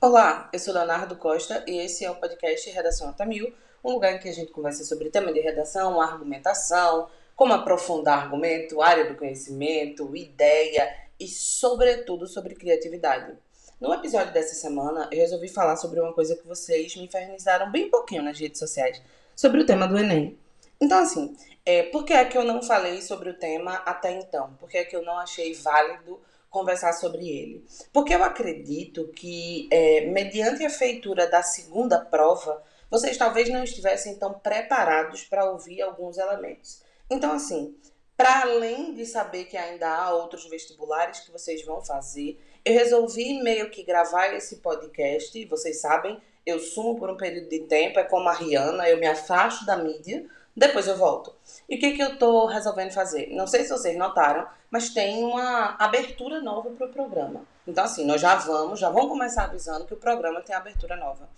Olá, eu sou Leonardo Costa e esse é o podcast Redação Atamil, um lugar em que a gente conversa sobre tema de redação, argumentação, como aprofundar argumento, área do conhecimento, ideia e, sobretudo, sobre criatividade. No episódio dessa semana, eu resolvi falar sobre uma coisa que vocês me infernizaram bem pouquinho nas redes sociais, sobre o tema do Enem. Então, assim, é, por que é que eu não falei sobre o tema até então? Por que é que eu não achei válido conversar sobre ele. Porque eu acredito que, é, mediante a feitura da segunda prova, vocês talvez não estivessem tão preparados para ouvir alguns elementos. Então, assim, para além de saber que ainda há outros vestibulares que vocês vão fazer, eu resolvi meio que gravar esse podcast. Vocês sabem, eu sumo por um período de tempo, é como a Rihanna, eu me afasto da mídia depois eu volto. E o que, que eu estou resolvendo fazer? Não sei se vocês notaram, mas tem uma abertura nova para o programa. Então, assim, nós já vamos, já vamos começar avisando que o programa tem abertura nova.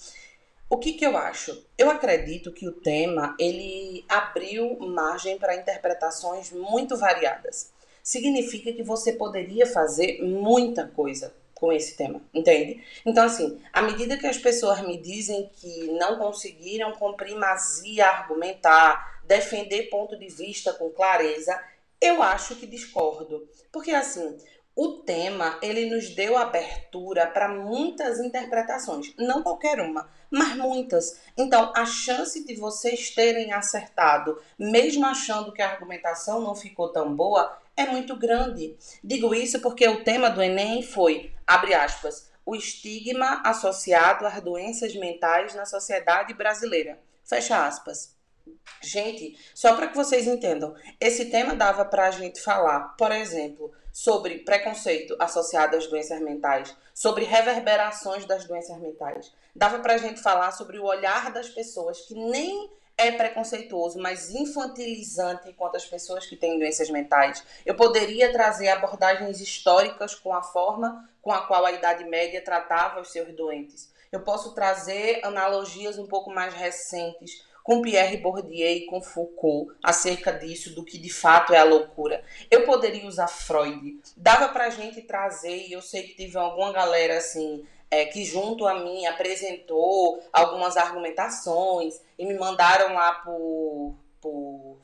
O que, que eu acho? Eu acredito que o tema ele abriu margem para interpretações muito variadas. Significa que você poderia fazer muita coisa com esse tema, entende? Então, assim, à medida que as pessoas me dizem que não conseguiram com primazia argumentar, defender ponto de vista com clareza, eu acho que discordo. Porque, assim, o tema, ele nos deu abertura para muitas interpretações. Não qualquer uma, mas muitas. Então, a chance de vocês terem acertado, mesmo achando que a argumentação não ficou tão boa, é muito grande. Digo isso porque o tema do Enem foi, abre aspas, o estigma associado às doenças mentais na sociedade brasileira. Fecha aspas. Gente, só para que vocês entendam, esse tema dava para a gente falar, por exemplo, sobre preconceito associado às doenças mentais, sobre reverberações das doenças mentais. Dava para a gente falar sobre o olhar das pessoas que nem é preconceituoso, mas infantilizante quanto às pessoas que têm doenças mentais. Eu poderia trazer abordagens históricas com a forma com a qual a Idade Média tratava os seus doentes. Eu posso trazer analogias um pouco mais recentes com Pierre Bourdieu e com Foucault acerca disso, do que de fato é a loucura. Eu poderia usar Freud. Dava pra gente trazer, e eu sei que teve alguma galera assim é, que junto a mim apresentou algumas argumentações e me mandaram lá por, por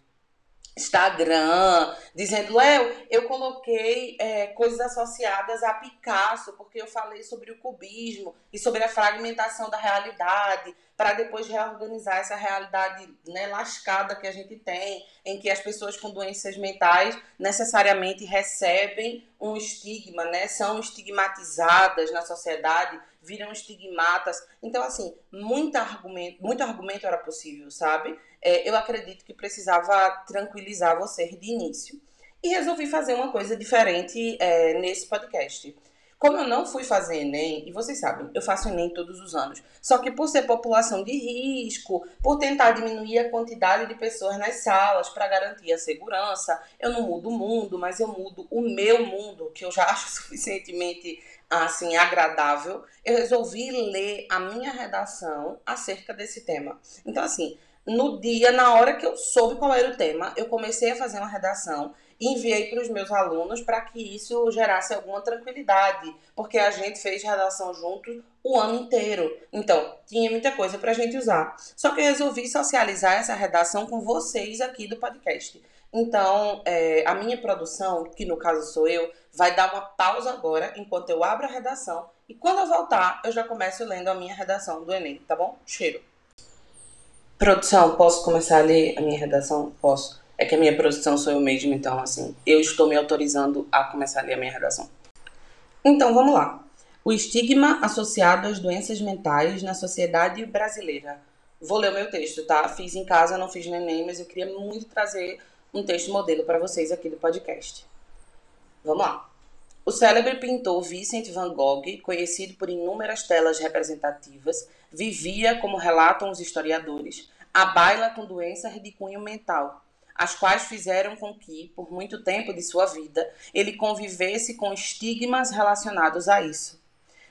Instagram, dizendo, Léo, eu coloquei é, coisas associadas a Picasso, porque eu falei sobre o cubismo e sobre a fragmentação da realidade para depois reorganizar essa realidade né, lascada que a gente tem, em que as pessoas com doenças mentais necessariamente recebem um estigma, né, são estigmatizadas na sociedade, viram estigmatas. Então, assim, muito argumento, muito argumento era possível, sabe? É, eu acredito que precisava tranquilizar você de início. E resolvi fazer uma coisa diferente é, nesse podcast. Como eu não fui fazer Enem, e vocês sabem, eu faço Enem todos os anos, só que por ser população de risco, por tentar diminuir a quantidade de pessoas nas salas para garantir a segurança, eu não mudo o mundo, mas eu mudo o meu mundo, que eu já acho suficientemente assim agradável. Eu resolvi ler a minha redação acerca desse tema. Então assim, no dia, na hora que eu soube qual era o tema, eu comecei a fazer uma redação enviei para os meus alunos para que isso gerasse alguma tranquilidade, porque a gente fez redação junto o ano inteiro. Então, tinha muita coisa para a gente usar. Só que eu resolvi socializar essa redação com vocês aqui do podcast. Então, é, a minha produção, que no caso sou eu, vai dar uma pausa agora, enquanto eu abro a redação. E quando eu voltar, eu já começo lendo a minha redação do Enem, tá bom? Cheiro. Produção, posso começar a ler a minha redação? Posso. É que a minha produção sou eu mesmo, então, assim, eu estou me autorizando a começar a ler a minha redação. Então, vamos lá. O estigma associado às doenças mentais na sociedade brasileira. Vou ler o meu texto, tá? Fiz em casa, não fiz no Enem, mas eu queria muito trazer um texto modelo para vocês aqui do podcast. Vamos lá. O célebre pintor Vincent van Gogh, conhecido por inúmeras telas representativas, vivia, como relatam os historiadores, a baila com doenças de cunho mental, as quais fizeram com que, por muito tempo de sua vida, ele convivesse com estigmas relacionados a isso.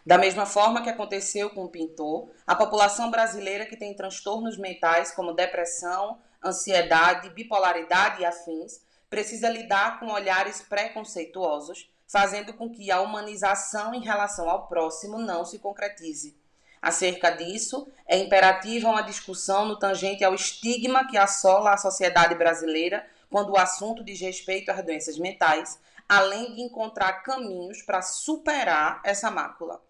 Da mesma forma que aconteceu com o pintor, a população brasileira que tem transtornos mentais como depressão, ansiedade, bipolaridade e afins precisa lidar com olhares preconceituosos, fazendo com que a humanização em relação ao próximo não se concretize. Acerca disso, é imperativa uma discussão no tangente ao estigma que assola a sociedade brasileira quando o assunto diz respeito às doenças mentais, além de encontrar caminhos para superar essa mácula.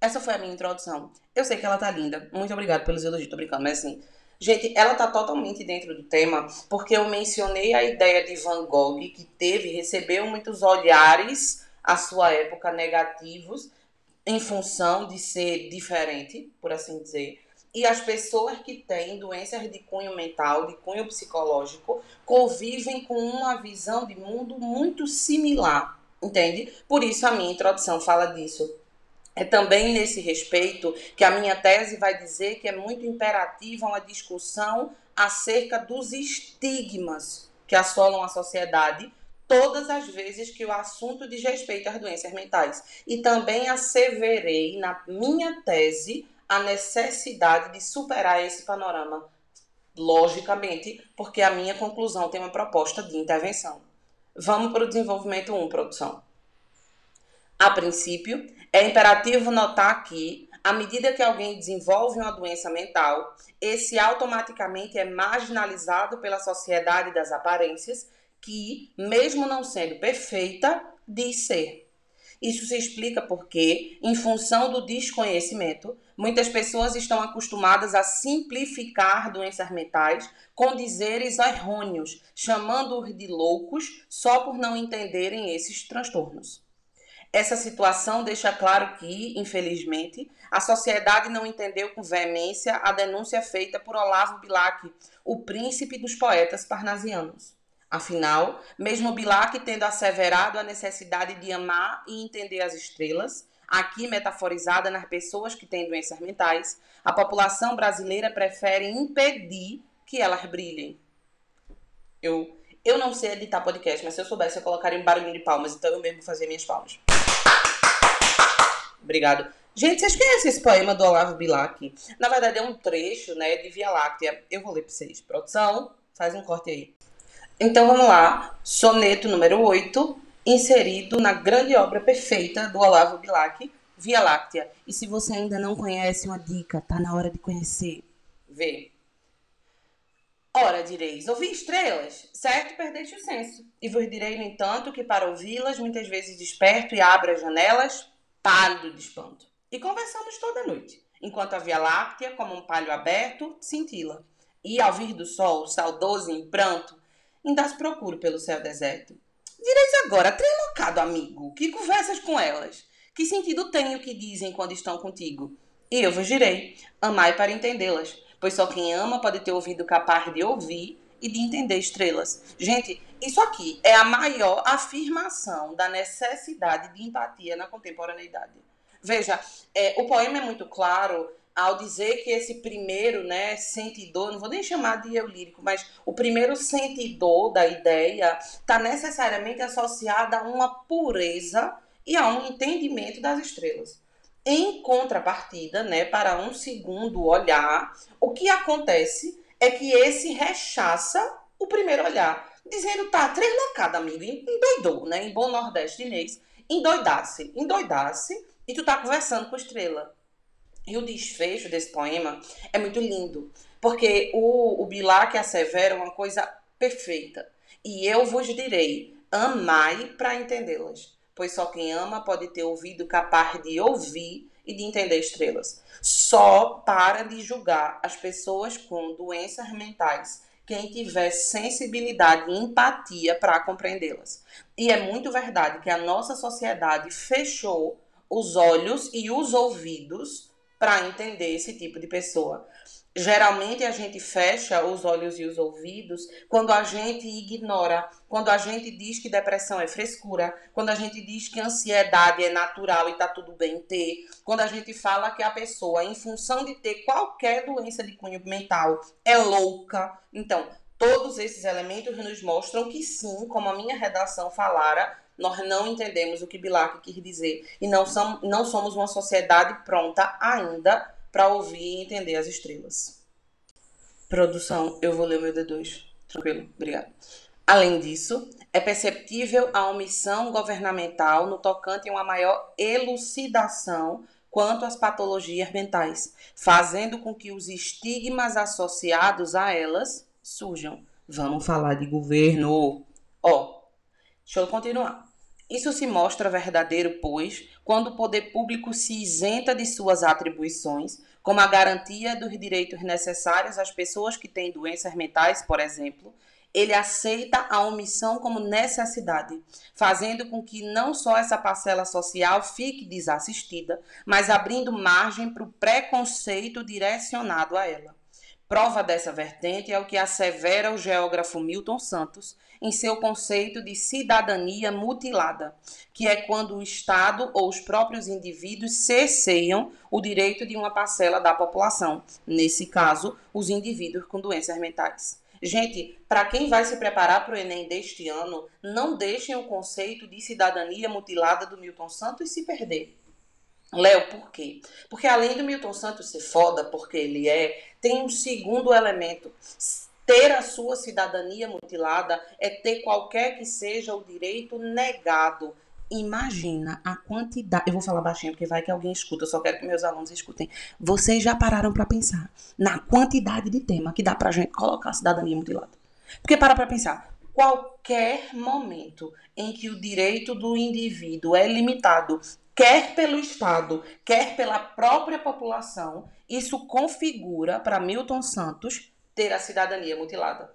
Essa foi a minha introdução. Eu sei que ela tá linda. Muito obrigada pelos elogios, tô brincando, mas assim, Gente, ela tá totalmente dentro do tema, porque eu mencionei a ideia de Van Gogh, que teve, recebeu muitos olhares à sua época negativos, em função de ser diferente, por assim dizer. E as pessoas que têm doenças de cunho mental, de cunho psicológico, convivem com uma visão de mundo muito similar, entende? Por isso a minha introdução fala disso. É também nesse respeito que a minha tese vai dizer que é muito imperativa uma discussão acerca dos estigmas que assolam a sociedade todas as vezes que o assunto diz respeito às doenças mentais. E também asseverei na minha tese a necessidade de superar esse panorama, logicamente, porque a minha conclusão tem uma proposta de intervenção. Vamos para o desenvolvimento 1, produção. A princípio, é imperativo notar que, à medida que alguém desenvolve uma doença mental, esse automaticamente é marginalizado pela sociedade das aparências, que, mesmo não sendo perfeita, diz ser. Isso se explica porque, em função do desconhecimento, muitas pessoas estão acostumadas a simplificar doenças mentais com dizeres errôneos, chamando-os de loucos só por não entenderem esses transtornos. Essa situação deixa claro que, infelizmente, a sociedade não entendeu com veemência a denúncia feita por Olavo Bilac, o príncipe dos poetas parnasianos. Afinal, mesmo Bilac tendo asseverado a necessidade de amar e entender as estrelas, aqui metaforizada nas pessoas que têm doenças mentais, a população brasileira prefere impedir que elas brilhem. Eu, eu não sei editar podcast, mas se eu soubesse, eu colocaria um barulho de palmas, então eu mesmo fazia minhas palmas. Obrigado. Gente, vocês conhecem esse poema do Olavo Bilac? Na verdade, é um trecho né, de Via Láctea. Eu vou ler para vocês. Produção, faz um corte aí. Então vamos lá. Soneto número 8, inserido na grande obra perfeita do Olavo Bilac, Via Láctea. E se você ainda não conhece, uma dica, tá na hora de conhecer. Vê. Ora, direis, ouvi estrelas, certo perdeste o senso. E vos direi, no entanto, que para ouvi-las, muitas vezes desperto e abro as janelas, pálido de espanto. E conversamos toda noite, enquanto a Via Láctea, como um palho aberto, cintila. E ao vir do sol, saudoso em pranto, ainda as procuro pelo céu deserto. Direis agora, trelocado amigo, que conversas com elas? Que sentido tem o que dizem quando estão contigo? E eu vos direi, amai para entendê-las, pois só quem ama pode ter ouvido capaz de ouvir e de entender estrelas. Gente, isso aqui é a maior afirmação da necessidade de empatia na contemporaneidade. Veja, é, o poema é muito claro ao dizer que esse primeiro, né, sentidor, não vou nem chamar de eu lírico, mas o primeiro sentidor da ideia está necessariamente associado a uma pureza e a um entendimento das estrelas. Em contrapartida, né, para um segundo olhar, o que acontece é que esse rechaça o primeiro olhar, dizendo, tá, treslocado, amigo, endoidou, né? Em bom nordestinês, endoidasse, endoidasse, e tu tá conversando com estrela. E o desfecho desse poema é muito lindo, porque o, o Bilac assevera uma coisa perfeita. E eu vos direi, amai para entendê-las, pois só quem ama pode ter ouvido capaz de ouvir e de entender estrelas. Só para de julgar as pessoas com doenças mentais quem tiver sensibilidade e empatia para compreendê-las. E é muito verdade que a nossa sociedade fechou os olhos e os ouvidos para entender esse tipo de pessoa. Geralmente a gente fecha os olhos e os ouvidos quando a gente ignora, quando a gente diz que depressão é frescura, quando a gente diz que ansiedade é natural e tá tudo bem ter, quando a gente fala que a pessoa, em função de ter qualquer doença de cunho mental, é louca. Então, todos esses elementos nos mostram que sim, como a minha redação falara, nós não entendemos o que Bilac quis dizer e não, som, não somos uma sociedade pronta ainda para ouvir e entender as estrelas. Produção, eu vou ler o meu D2. Tranquilo, obrigado. Além disso, é perceptível a omissão governamental no tocante a uma maior elucidação quanto às patologias mentais, fazendo com que os estigmas associados a elas surjam. Vamos falar de governo. Ó, oh, deixa eu continuar. Isso se mostra verdadeiro, pois, quando o poder público se isenta de suas atribuições, como a garantia dos direitos necessários às pessoas que têm doenças mentais, por exemplo, ele aceita a omissão como necessidade, fazendo com que não só essa parcela social fique desassistida, mas abrindo margem para o preconceito direcionado a ela. Prova dessa vertente é o que assevera o geógrafo Milton Santos em seu conceito de cidadania mutilada, que é quando o Estado ou os próprios indivíduos cesseiam o direito de uma parcela da população, nesse caso, os indivíduos com doenças mentais. Gente, para quem vai se preparar para o Enem deste ano, não deixem o conceito de cidadania mutilada do Milton Santos se perder. Léo, por quê? Porque além do Milton Santos ser foda, porque ele é, tem um segundo elemento. Ter a sua cidadania mutilada é ter qualquer que seja o direito negado Imagina a quantidade. Eu vou falar baixinho porque vai que alguém escuta. Eu só quero que meus alunos escutem. Vocês já pararam para pensar na quantidade de tema que dá pra gente colocar a cidadania mutilada? Porque para pra pensar. Qualquer momento em que o direito do indivíduo é limitado, quer pelo Estado, quer pela própria população, isso configura para Milton Santos ter a cidadania mutilada.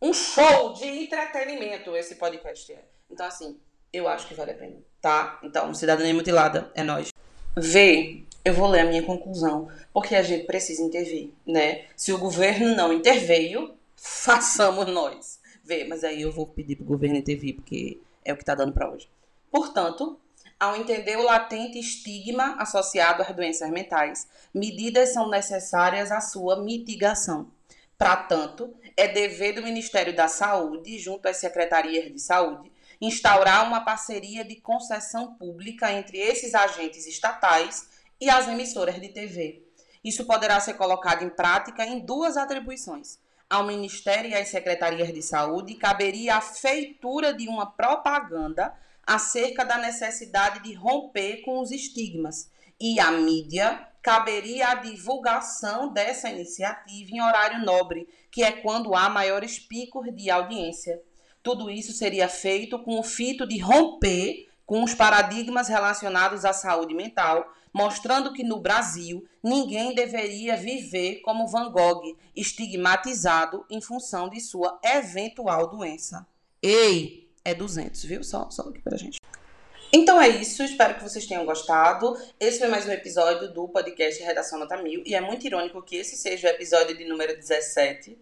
Um show de entretenimento esse podcast é. Então, assim, eu acho que vale a pena, tá? Então, cidadania mutilada é nós. V, eu vou ler a minha conclusão, porque a gente precisa intervir, né? Se o governo não interveio, façamos nós. V, mas aí eu vou pedir pro governo intervir, porque é o que tá dando para hoje. Portanto, ao entender o latente estigma associado às doenças mentais, medidas são necessárias à sua mitigação. Para tanto, é dever do Ministério da Saúde, junto às secretarias de saúde, instaurar uma parceria de concessão pública entre esses agentes estatais e as emissoras de TV. Isso poderá ser colocado em prática em duas atribuições. Ao Ministério e às secretarias de saúde caberia a feitura de uma propaganda acerca da necessidade de romper com os estigmas, e à mídia caberia a divulgação dessa iniciativa em horário nobre, que é quando há maiores picos de audiência. Tudo isso seria feito com o fito de romper com os paradigmas relacionados à saúde mental, mostrando que no Brasil ninguém deveria viver como Van Gogh, estigmatizado em função de sua eventual doença. Ei, é 200, viu? Só, só aqui pra gente. Então é isso, espero que vocês tenham gostado. Esse foi mais um episódio do podcast Redação Nota Mil, e é muito irônico que esse seja o episódio de número 17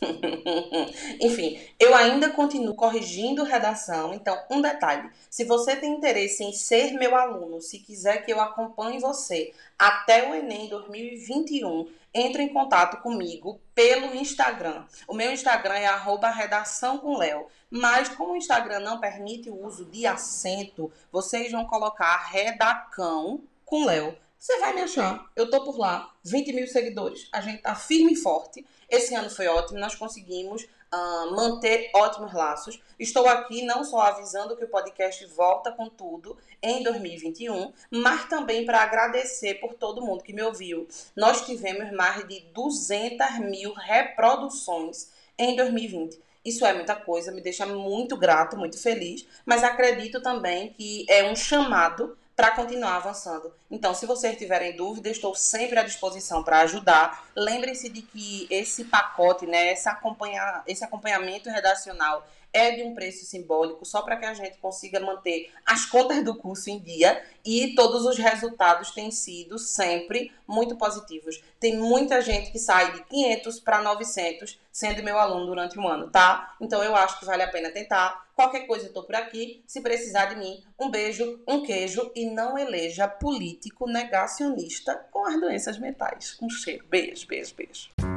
Enfim, eu ainda continuo corrigindo redação. Então, um detalhe: se você tem interesse em ser meu aluno, se quiser que eu acompanhe você até o Enem 2021, entre em contato comigo pelo Instagram. O meu Instagram é redação com Léo. Mas como o Instagram não permite o uso de acento, vocês vão colocar redacão com Léo. Você vai me achar. Eu tô por lá. 20 mil seguidores. A gente tá firme e forte. Esse ano foi ótimo. Nós conseguimos uh, manter ótimos laços. Estou aqui não só avisando que o podcast volta com tudo em 2021, mas também para agradecer por todo mundo que me ouviu. Nós tivemos mais de 200 mil reproduções em 2020. Isso é muita coisa, me deixa muito grato, muito feliz, mas acredito também que é um chamado para continuar avançando. Então, se vocês tiverem dúvida, estou sempre à disposição para ajudar. Lembrem-se de que esse pacote, né, esse, acompanha, esse acompanhamento redacional é de um preço simbólico, só para que a gente consiga manter as contas do curso em dia e todos os resultados têm sido sempre muito positivos. Tem muita gente que sai de 500 para 900 sendo meu aluno durante um ano, tá? Então eu acho que vale a pena tentar. Qualquer coisa eu tô por aqui. Se precisar de mim, um beijo, um queijo e não eleja político negacionista com as doenças mentais. Um cheiro. Beijo, beijo, beijo.